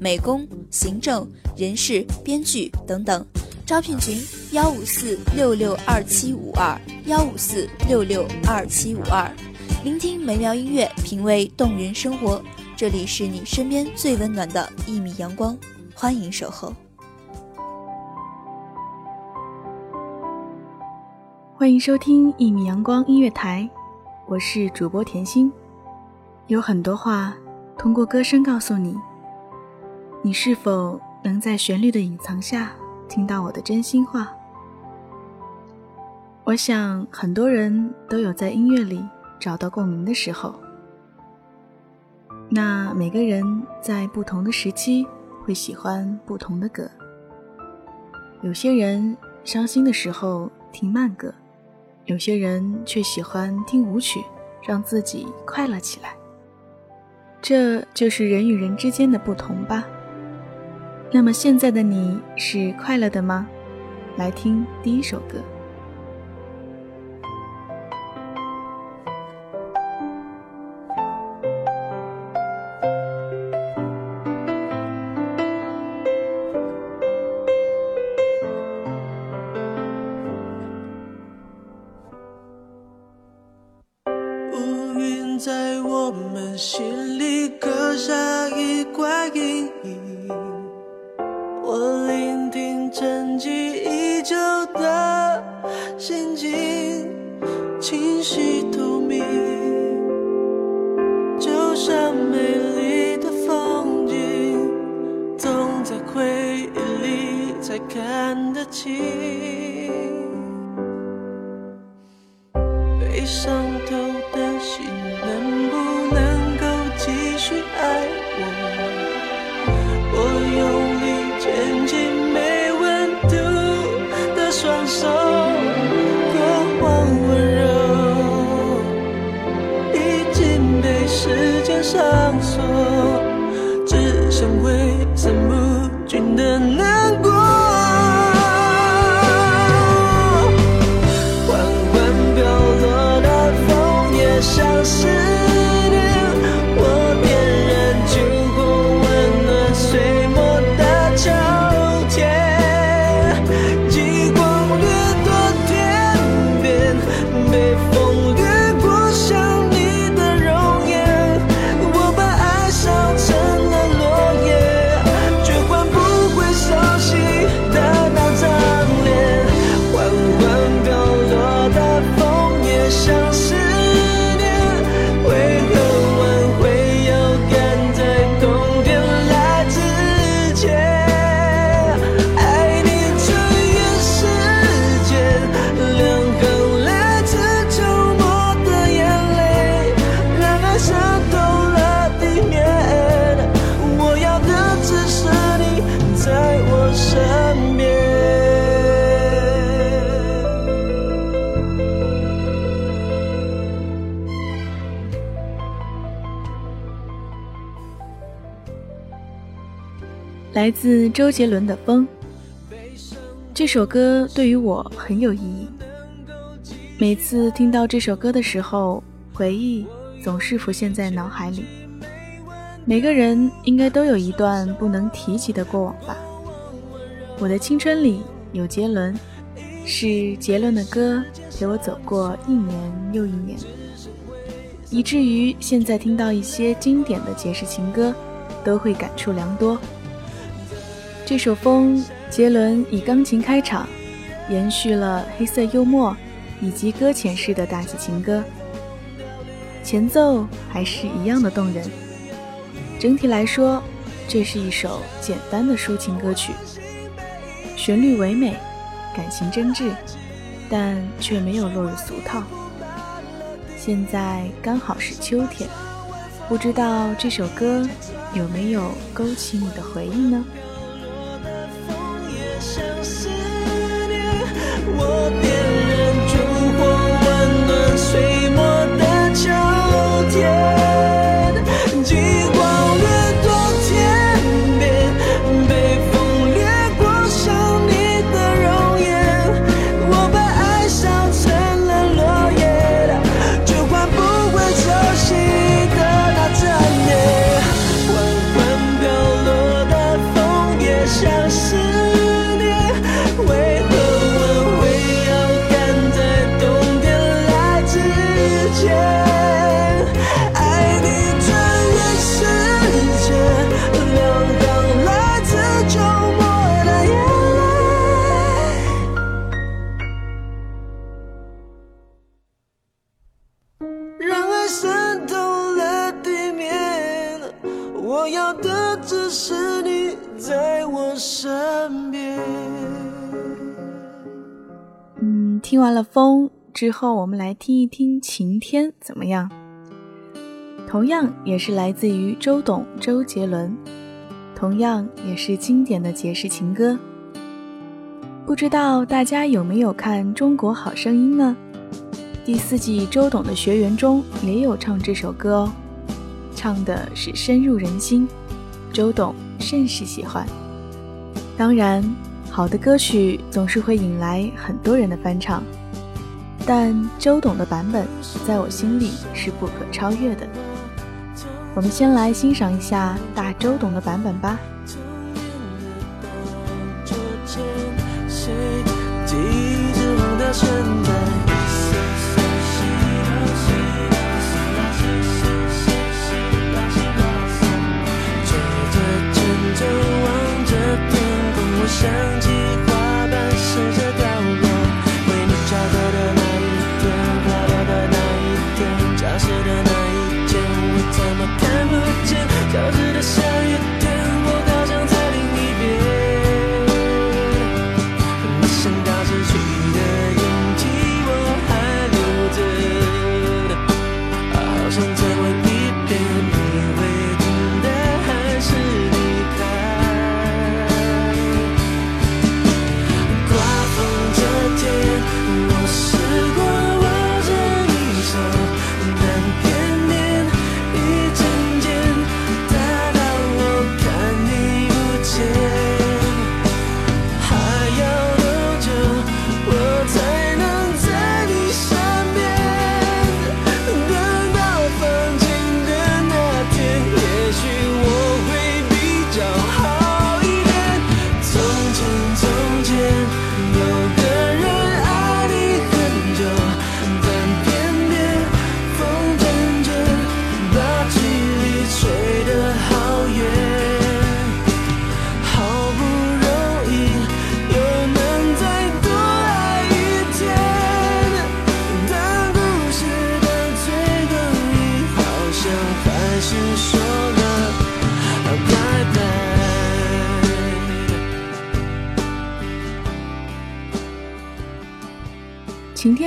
美工、行政、人事、编剧等等。招聘群：幺五四六六二七五二幺五四六六二七五二。聆听美妙音乐，品味动人生活。这里是你身边最温暖的一米阳光，欢迎守候。欢迎收听一米阳光音乐台，我是主播甜心。有很多话通过歌声告诉你，你是否能在旋律的隐藏下听到我的真心话？我想很多人都有在音乐里找到共鸣的时候。那每个人在不同的时期会喜欢不同的歌，有些人伤心的时候听慢歌。有些人却喜欢听舞曲，让自己快乐起来。这就是人与人之间的不同吧。那么现在的你是快乐的吗？来听第一首歌。伤透的心能不能够继续爱我？我用力牵起没温度的双手，过往温柔已经被时间上锁，只剩挥散不尽的难来自周杰伦的《风》这首歌对于我很有意义。每次听到这首歌的时候，回忆总是浮现在脑海里。每个人应该都有一段不能提及的过往吧。我的青春里有杰伦，是杰伦的歌陪我走过一年又一年。以至于现在听到一些经典的爵士情歌，都会感触良多。这首《风》，杰伦以钢琴开场，延续了黑色幽默以及搁浅式的大气情歌，前奏还是一样的动人。整体来说，这是一首简单的抒情歌曲，旋律唯美，感情真挚，但却没有落入俗套。现在刚好是秋天，不知道这首歌有没有勾起你的回忆呢？我要的只是你在我身边。嗯，听完了《风》之后，我们来听一听《晴天》怎么样？同样也是来自于周董、周杰伦，同样也是经典的爵士情歌。不知道大家有没有看《中国好声音》呢？第四季周董的学员中也有唱这首歌哦，唱的是深入人心，周董甚是喜欢。当然，好的歌曲总是会引来很多人的翻唱，但周董的版本在我心里是不可超越的。我们先来欣赏一下大周董的版本吧。谁记忆之后的现在？想起》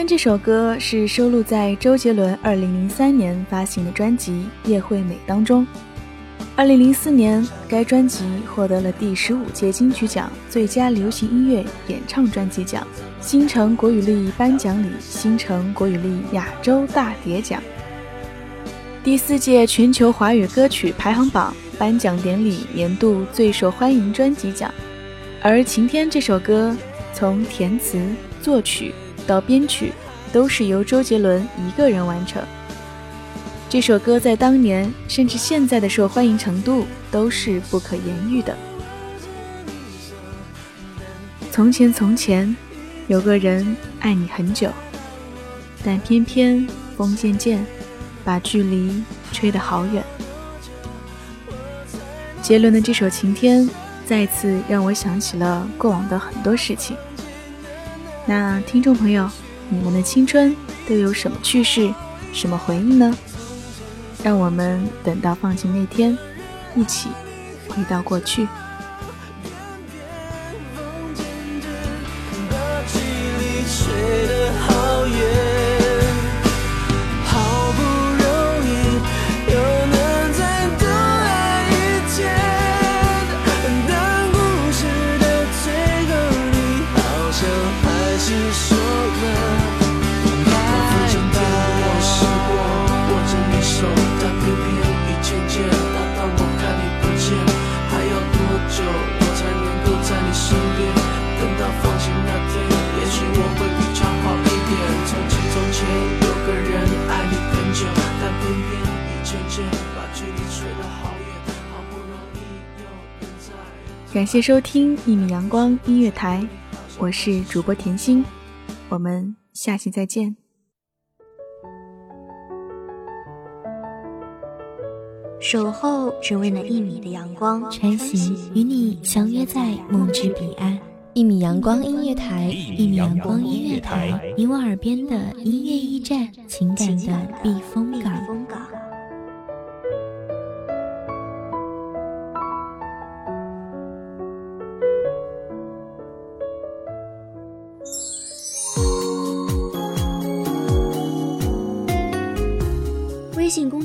这首歌是收录在周杰伦2003年发行的专辑《叶惠美》当中。2004年，该专辑获得了第十五届金曲奖最佳流行音乐演唱专辑奖、新城国语力颁奖礼新城国语力亚洲大碟奖、第四届全球华语歌曲排行榜颁奖典礼年度最受欢迎专辑奖。而《晴天》这首歌，从填词、作曲到编曲，都是由周杰伦一个人完成。这首歌在当年甚至现在的受欢迎程度都是不可言喻的。从前从前，有个人爱你很久，但偏偏风渐渐，把距离吹得好远。杰伦的这首《晴天》再次让我想起了过往的很多事情。那听众朋友，你们的青春都有什么趣事、什么回忆呢？让我们等到放晴那天，一起回到过去。把距离吹感谢收听一米阳光音乐台，我是主播甜心，我们下期再见。守候只为那一米的阳光，穿行与你相约在梦之彼岸。一米阳光音乐台，一米阳光音乐台，你我耳边的音乐驿站，情感的避风港。